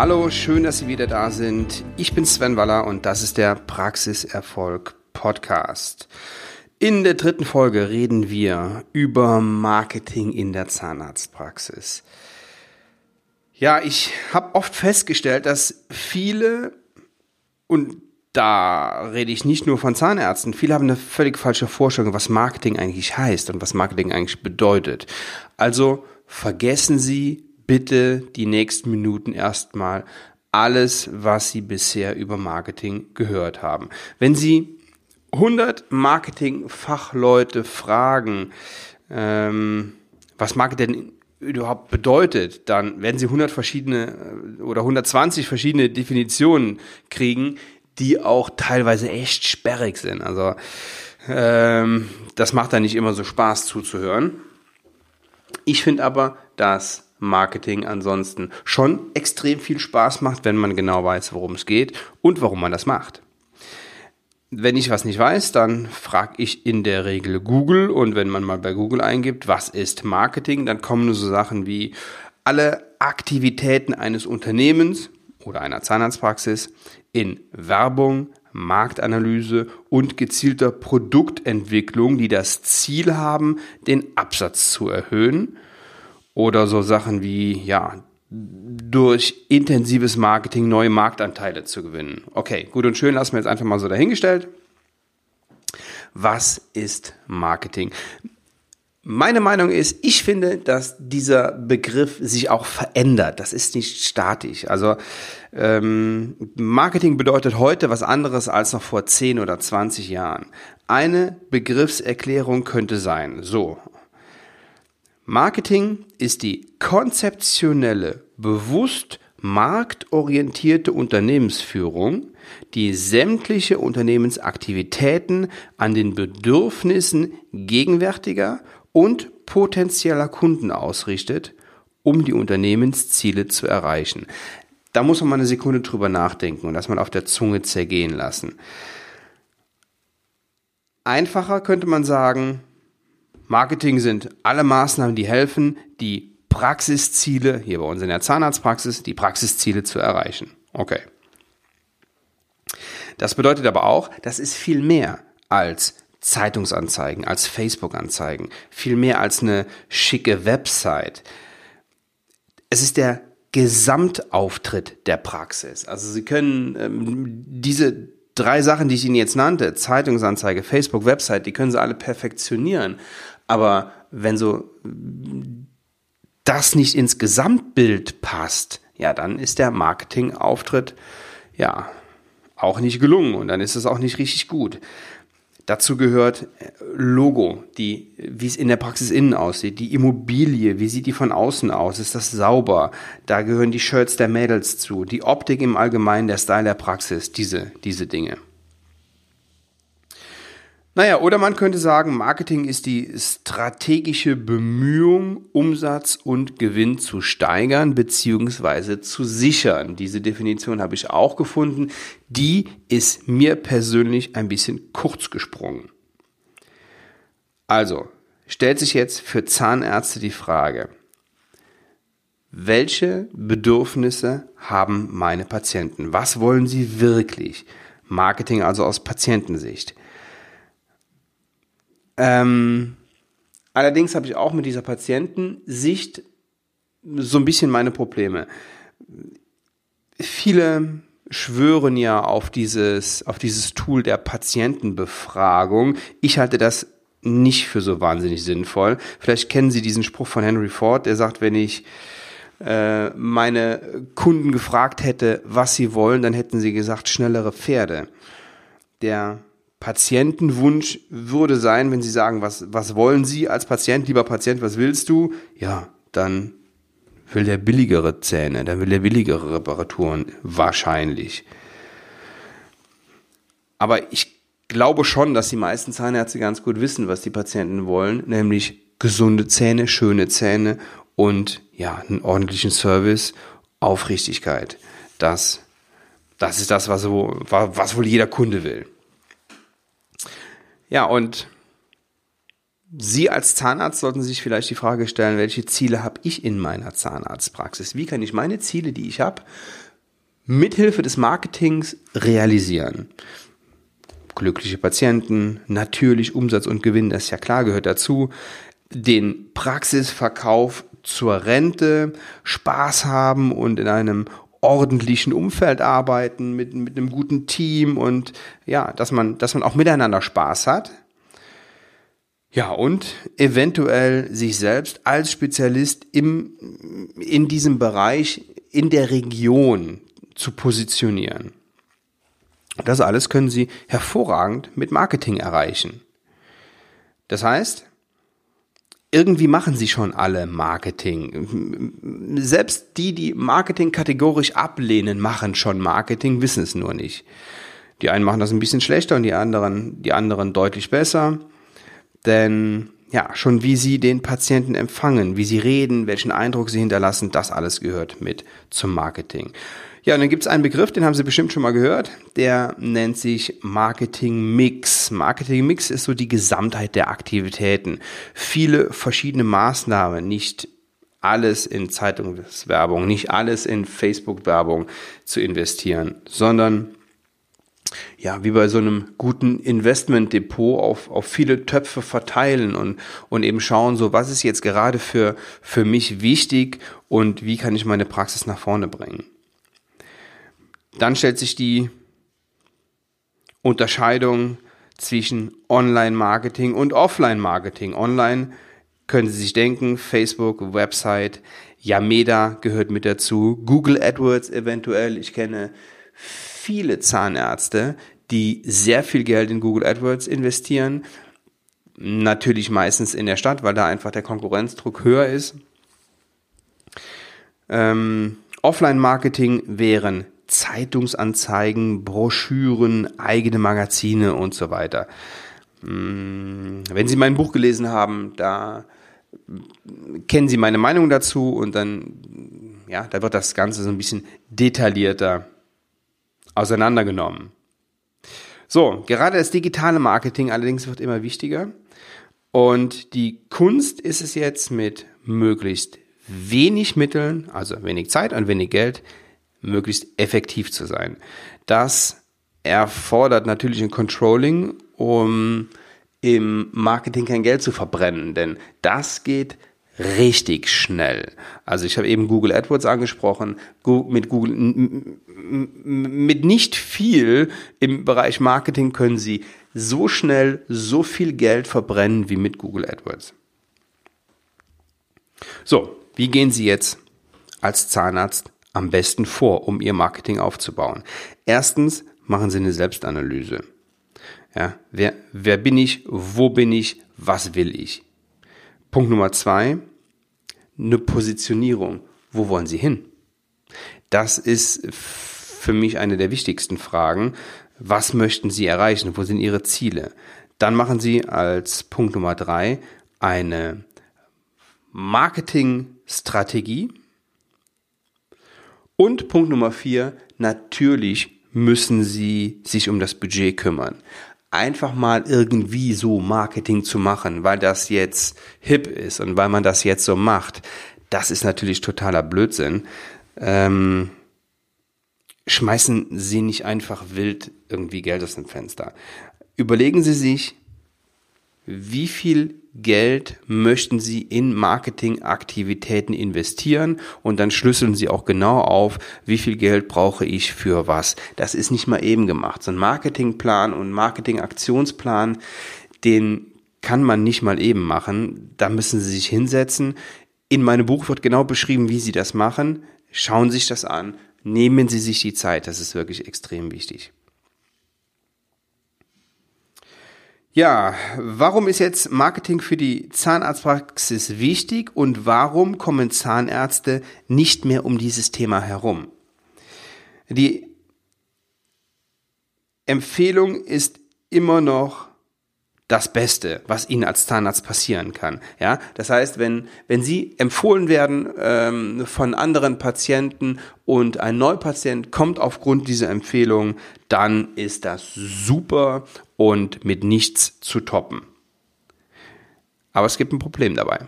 Hallo, schön, dass Sie wieder da sind. Ich bin Sven Waller und das ist der Praxiserfolg Podcast. In der dritten Folge reden wir über Marketing in der Zahnarztpraxis. Ja, ich habe oft festgestellt, dass viele, und da rede ich nicht nur von Zahnärzten, viele haben eine völlig falsche Vorstellung, was Marketing eigentlich heißt und was Marketing eigentlich bedeutet. Also vergessen Sie bitte die nächsten Minuten erstmal alles, was Sie bisher über Marketing gehört haben. Wenn Sie 100 Marketing-Fachleute fragen, ähm, was Marketing überhaupt bedeutet, dann werden Sie 100 verschiedene äh, oder 120 verschiedene Definitionen kriegen, die auch teilweise echt sperrig sind. Also ähm, das macht da nicht immer so Spaß zuzuhören. Ich finde aber, dass Marketing ansonsten schon extrem viel Spaß macht, wenn man genau weiß, worum es geht und warum man das macht. Wenn ich was nicht weiß, dann frage ich in der Regel Google und wenn man mal bei Google eingibt, was ist Marketing, dann kommen nur so Sachen wie alle Aktivitäten eines Unternehmens oder einer Zahnarztpraxis in Werbung, Marktanalyse und gezielter Produktentwicklung, die das Ziel haben, den Absatz zu erhöhen oder so Sachen wie, ja, durch intensives Marketing neue Marktanteile zu gewinnen. Okay, gut und schön, lassen wir jetzt einfach mal so dahingestellt. Was ist Marketing? Meine Meinung ist, ich finde, dass dieser Begriff sich auch verändert. Das ist nicht statisch. Also ähm, Marketing bedeutet heute was anderes als noch vor 10 oder 20 Jahren. Eine Begriffserklärung könnte sein, so, Marketing ist die konzeptionelle, bewusst marktorientierte Unternehmensführung, die sämtliche Unternehmensaktivitäten an den Bedürfnissen gegenwärtiger und potenzieller Kunden ausrichtet, um die Unternehmensziele zu erreichen. Da muss man mal eine Sekunde drüber nachdenken und das mal auf der Zunge zergehen lassen. Einfacher könnte man sagen, Marketing sind alle Maßnahmen, die helfen, die Praxisziele, hier bei uns in der Zahnarztpraxis, die Praxisziele zu erreichen. Okay. Das bedeutet aber auch, das ist viel mehr als Zeitungsanzeigen, als Facebook-Anzeigen, viel mehr als eine schicke Website. Es ist der Gesamtauftritt der Praxis. Also Sie können ähm, diese drei Sachen, die ich Ihnen jetzt nannte, Zeitungsanzeige, Facebook, Website, die können Sie alle perfektionieren. Aber wenn so das nicht ins Gesamtbild passt, ja, dann ist der Marketingauftritt ja auch nicht gelungen und dann ist es auch nicht richtig gut. Dazu gehört äh, Logo, die, wie es in der Praxis innen aussieht, die Immobilie, wie sieht die von außen aus, ist das sauber? Da gehören die Shirts der Mädels zu, die Optik im Allgemeinen, der Style der Praxis, diese, diese Dinge. Naja, oder man könnte sagen, Marketing ist die strategische Bemühung, Umsatz und Gewinn zu steigern bzw. zu sichern. Diese Definition habe ich auch gefunden. Die ist mir persönlich ein bisschen kurz gesprungen. Also, stellt sich jetzt für Zahnärzte die Frage, welche Bedürfnisse haben meine Patienten? Was wollen sie wirklich? Marketing also aus Patientensicht. Ähm, allerdings habe ich auch mit dieser Patientensicht so ein bisschen meine Probleme. Viele schwören ja auf dieses, auf dieses Tool der Patientenbefragung. Ich halte das nicht für so wahnsinnig sinnvoll. Vielleicht kennen Sie diesen Spruch von Henry Ford, der sagt, wenn ich äh, meine Kunden gefragt hätte, was sie wollen, dann hätten sie gesagt, schnellere Pferde. Der Patientenwunsch würde sein, wenn Sie sagen, was, was wollen Sie als Patient, lieber Patient, was willst du? Ja, dann will der billigere Zähne, dann will der billigere Reparaturen, wahrscheinlich. Aber ich glaube schon, dass die meisten Zahnärzte ganz gut wissen, was die Patienten wollen, nämlich gesunde Zähne, schöne Zähne und ja, einen ordentlichen Service, Aufrichtigkeit. Das, das ist das, was, was wohl jeder Kunde will. Ja, und Sie als Zahnarzt sollten sich vielleicht die Frage stellen, welche Ziele habe ich in meiner Zahnarztpraxis? Wie kann ich meine Ziele, die ich habe, mithilfe des Marketings realisieren. Glückliche Patienten, natürlich Umsatz und Gewinn, das ist ja klar, gehört dazu. Den Praxisverkauf zur Rente, Spaß haben und in einem ordentlichen Umfeld arbeiten, mit, mit einem guten Team und ja, dass man, dass man auch miteinander Spaß hat. Ja, und eventuell sich selbst als Spezialist im, in diesem Bereich, in der Region zu positionieren. Das alles können Sie hervorragend mit Marketing erreichen. Das heißt, irgendwie machen sie schon alle Marketing. Selbst die, die Marketing kategorisch ablehnen, machen schon Marketing, wissen es nur nicht. Die einen machen das ein bisschen schlechter und die anderen, die anderen deutlich besser. Denn ja, schon wie sie den Patienten empfangen, wie sie reden, welchen Eindruck sie hinterlassen, das alles gehört mit zum Marketing. Ja, und dann gibt es einen Begriff, den haben Sie bestimmt schon mal gehört, der nennt sich Marketing Mix. Marketing Mix ist so die Gesamtheit der Aktivitäten. Viele verschiedene Maßnahmen, nicht alles in Zeitungswerbung, nicht alles in Facebook-Werbung zu investieren, sondern ja, wie bei so einem guten Investmentdepot auf, auf viele Töpfe verteilen und, und eben schauen, so was ist jetzt gerade für, für mich wichtig und wie kann ich meine Praxis nach vorne bringen. Dann stellt sich die Unterscheidung zwischen Online-Marketing und Offline-Marketing. Online können Sie sich denken, Facebook, Website, Yameda gehört mit dazu, Google AdWords eventuell. Ich kenne viele Zahnärzte, die sehr viel Geld in Google AdWords investieren. Natürlich meistens in der Stadt, weil da einfach der Konkurrenzdruck höher ist. Ähm, Offline-Marketing wären Zeitungsanzeigen, Broschüren, eigene Magazine und so weiter. Mm, wenn Sie mein Buch gelesen haben, da kennen Sie meine Meinung dazu und dann, ja, da wird das Ganze so ein bisschen detaillierter auseinandergenommen. So, gerade das digitale Marketing allerdings wird immer wichtiger und die Kunst ist es jetzt mit möglichst wenig Mitteln, also wenig Zeit und wenig Geld, möglichst effektiv zu sein. Das erfordert natürlich ein Controlling, um im Marketing kein Geld zu verbrennen, denn das geht richtig schnell. Also ich habe eben Google AdWords angesprochen, mit Google mit nicht viel im Bereich Marketing können Sie so schnell so viel Geld verbrennen wie mit Google AdWords. So, wie gehen Sie jetzt als Zahnarzt am besten vor, um Ihr Marketing aufzubauen? Erstens machen Sie eine Selbstanalyse. Ja, wer, wer bin ich? Wo bin ich? Was will ich? Punkt Nummer zwei, eine Positionierung. Wo wollen Sie hin? Das ist für mich eine der wichtigsten Fragen. Was möchten Sie erreichen? Wo sind Ihre Ziele? Dann machen Sie als Punkt Nummer drei eine Marketingstrategie. Und Punkt Nummer vier, natürlich müssen Sie sich um das Budget kümmern. Einfach mal irgendwie so Marketing zu machen, weil das jetzt hip ist und weil man das jetzt so macht, das ist natürlich totaler Blödsinn. Ähm, schmeißen Sie nicht einfach wild irgendwie Geld aus dem Fenster. Überlegen Sie sich, wie viel Geld möchten Sie in Marketingaktivitäten investieren und dann schlüsseln Sie auch genau auf, wie viel Geld brauche ich für was. Das ist nicht mal eben gemacht. So ein Marketingplan und Marketingaktionsplan, den kann man nicht mal eben machen. Da müssen Sie sich hinsetzen. In meinem Buch wird genau beschrieben, wie Sie das machen. Schauen Sie sich das an. Nehmen Sie sich die Zeit. Das ist wirklich extrem wichtig. Ja, warum ist jetzt Marketing für die Zahnarztpraxis wichtig und warum kommen Zahnärzte nicht mehr um dieses Thema herum? Die Empfehlung ist immer noch das Beste, was Ihnen als Zahnarzt passieren kann. Ja, das heißt, wenn wenn Sie empfohlen werden ähm, von anderen Patienten und ein Neupatient kommt aufgrund dieser Empfehlung, dann ist das super und mit nichts zu toppen. Aber es gibt ein Problem dabei.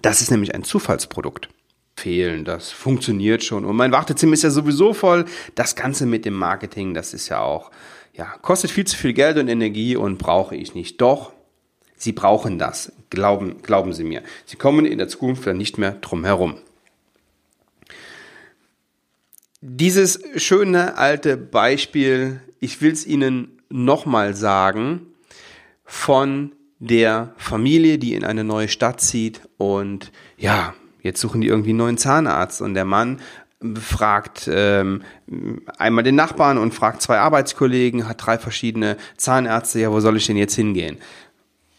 Das ist nämlich ein Zufallsprodukt. fehlen. Das funktioniert schon. Und mein Wartezimmer ist ja sowieso voll. Das Ganze mit dem Marketing, das ist ja auch, ja, kostet viel zu viel Geld und Energie und brauche ich nicht. Doch, Sie brauchen das. Glauben, glauben Sie mir. Sie kommen in der Zukunft dann nicht mehr drum herum. Dieses schöne alte Beispiel, ich will es Ihnen nochmal sagen, von der Familie, die in eine neue Stadt zieht und ja, jetzt suchen die irgendwie einen neuen Zahnarzt und der Mann fragt ähm, einmal den Nachbarn und fragt zwei Arbeitskollegen, hat drei verschiedene Zahnärzte, ja, wo soll ich denn jetzt hingehen?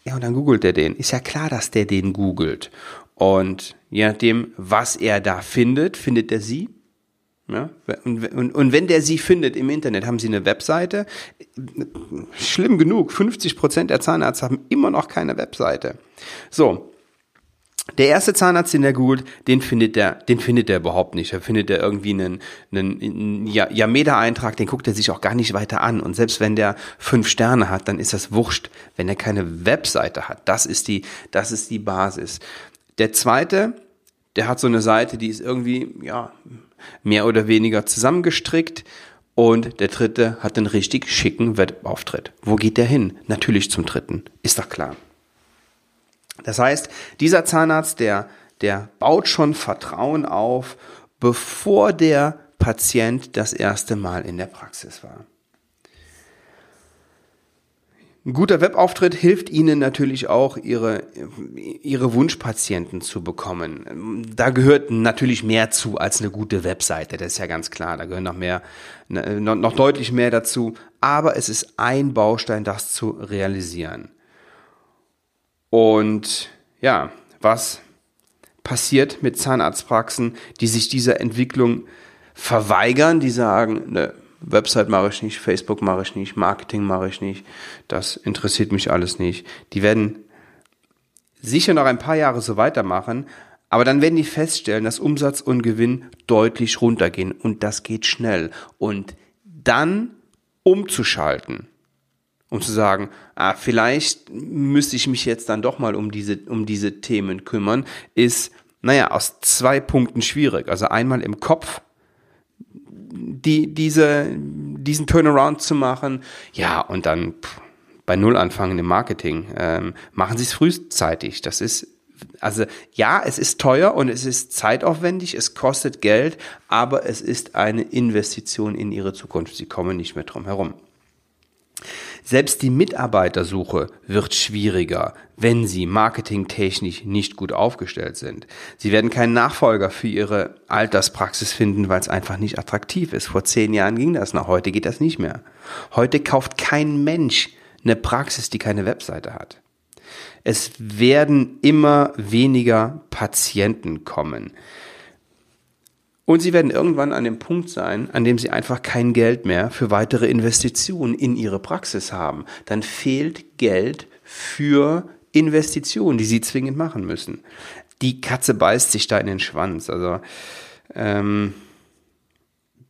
Ja, und dann googelt er den. Ist ja klar, dass der den googelt. Und je nachdem, was er da findet, findet er sie. Ja, und, und, und wenn der sie findet im Internet, haben sie eine Webseite. Schlimm genug, 50 Prozent der Zahnärzte haben immer noch keine Webseite. So. Der erste Zahnarzt, den der googelt, den findet der, den findet er überhaupt nicht. Er findet er irgendwie einen, einen, einen Yameda-Eintrag, den guckt er sich auch gar nicht weiter an. Und selbst wenn der fünf Sterne hat, dann ist das wurscht, wenn er keine Webseite hat. Das ist die, das ist die Basis. Der zweite, der hat so eine Seite, die ist irgendwie, ja, mehr oder weniger zusammengestrickt. Und der dritte hat einen richtig schicken Webauftritt. Wo geht der hin? Natürlich zum dritten. Ist doch klar. Das heißt, dieser Zahnarzt, der, der baut schon Vertrauen auf, bevor der Patient das erste Mal in der Praxis war. Ein guter Webauftritt hilft Ihnen natürlich auch, Ihre, Ihre Wunschpatienten zu bekommen. Da gehört natürlich mehr zu als eine gute Webseite, das ist ja ganz klar. Da gehören noch mehr, ne, noch, noch deutlich mehr dazu. Aber es ist ein Baustein, das zu realisieren. Und ja, was passiert mit Zahnarztpraxen, die sich dieser Entwicklung verweigern, die sagen, ne, Website mache ich nicht, Facebook mache ich nicht, Marketing mache ich nicht, das interessiert mich alles nicht. Die werden sicher noch ein paar Jahre so weitermachen, aber dann werden die feststellen, dass Umsatz und Gewinn deutlich runtergehen und das geht schnell. Und dann umzuschalten, um zu sagen, ah, vielleicht müsste ich mich jetzt dann doch mal um diese, um diese Themen kümmern, ist, naja, aus zwei Punkten schwierig. Also einmal im Kopf die, diese, diesen Turnaround zu machen. Ja, und dann pff, bei Null anfangen im Marketing. Ähm, machen Sie es frühzeitig. Das ist also ja, es ist teuer und es ist zeitaufwendig, es kostet Geld, aber es ist eine Investition in Ihre Zukunft. Sie kommen nicht mehr drum herum. Selbst die Mitarbeitersuche wird schwieriger, wenn sie marketingtechnisch nicht gut aufgestellt sind. Sie werden keinen Nachfolger für ihre Alterspraxis finden, weil es einfach nicht attraktiv ist. Vor zehn Jahren ging das noch, heute geht das nicht mehr. Heute kauft kein Mensch eine Praxis, die keine Webseite hat. Es werden immer weniger Patienten kommen. Und sie werden irgendwann an dem Punkt sein, an dem sie einfach kein Geld mehr für weitere Investitionen in ihre Praxis haben. Dann fehlt Geld für Investitionen, die sie zwingend machen müssen. Die Katze beißt sich da in den Schwanz. Also ähm,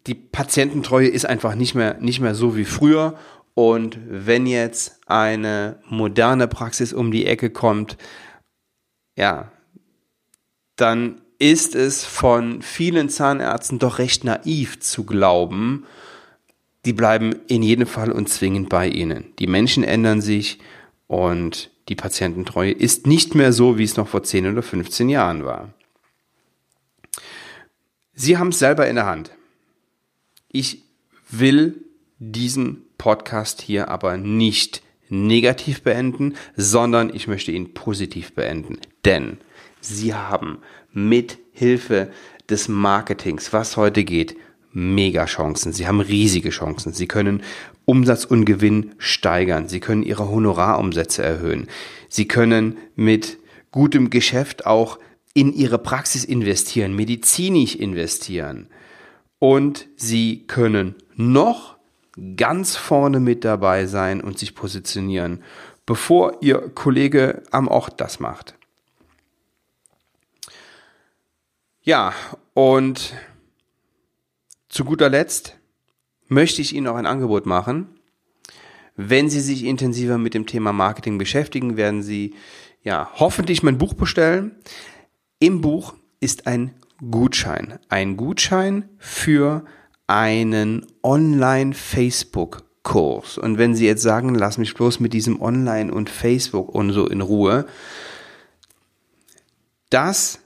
die Patiententreue ist einfach nicht mehr, nicht mehr so wie früher. Und wenn jetzt eine moderne Praxis um die Ecke kommt, ja, dann ist es von vielen Zahnärzten doch recht naiv zu glauben, die bleiben in jedem Fall und zwingend bei ihnen. Die Menschen ändern sich und die Patiententreue ist nicht mehr so, wie es noch vor 10 oder 15 Jahren war. Sie haben es selber in der Hand. Ich will diesen Podcast hier aber nicht negativ beenden, sondern ich möchte ihn positiv beenden. Denn Sie haben mit Hilfe des Marketings, was heute geht, mega Chancen. Sie haben riesige Chancen. Sie können Umsatz und Gewinn steigern. Sie können ihre Honorarumsätze erhöhen. Sie können mit gutem Geschäft auch in ihre Praxis investieren, medizinisch investieren. Und sie können noch ganz vorne mit dabei sein und sich positionieren, bevor ihr Kollege am Ort das macht. Ja, und zu guter Letzt möchte ich Ihnen auch ein Angebot machen. Wenn Sie sich intensiver mit dem Thema Marketing beschäftigen, werden Sie ja hoffentlich mein Buch bestellen. Im Buch ist ein Gutschein. Ein Gutschein für einen Online-Facebook-Kurs. Und wenn Sie jetzt sagen, lass mich bloß mit diesem Online und Facebook und so in Ruhe, das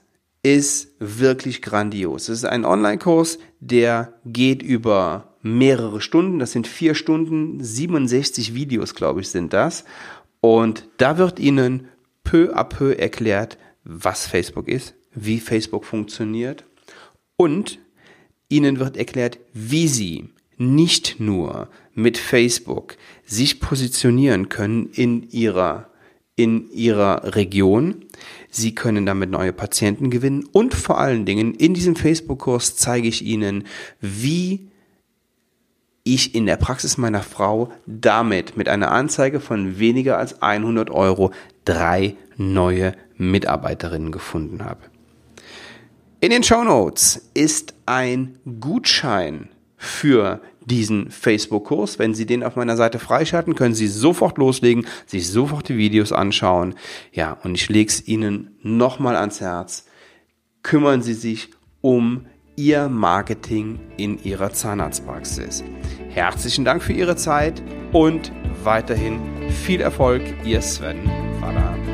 ist wirklich grandios. Es ist ein Online-Kurs, der geht über mehrere Stunden. Das sind vier Stunden, 67 Videos, glaube ich, sind das. Und da wird Ihnen peu à peu erklärt, was Facebook ist, wie Facebook funktioniert und Ihnen wird erklärt, wie Sie nicht nur mit Facebook sich positionieren können in Ihrer in ihrer Region. Sie können damit neue Patienten gewinnen und vor allen Dingen in diesem Facebook-Kurs zeige ich Ihnen, wie ich in der Praxis meiner Frau damit mit einer Anzeige von weniger als 100 Euro drei neue Mitarbeiterinnen gefunden habe. In den Show Notes ist ein Gutschein für diesen Facebook-Kurs. Wenn Sie den auf meiner Seite freischalten, können Sie sofort loslegen, sich sofort die Videos anschauen. Ja, und ich lege es Ihnen nochmal ans Herz. Kümmern Sie sich um Ihr Marketing in Ihrer Zahnarztpraxis. Herzlichen Dank für Ihre Zeit und weiterhin viel Erfolg, Ihr Sven Waller.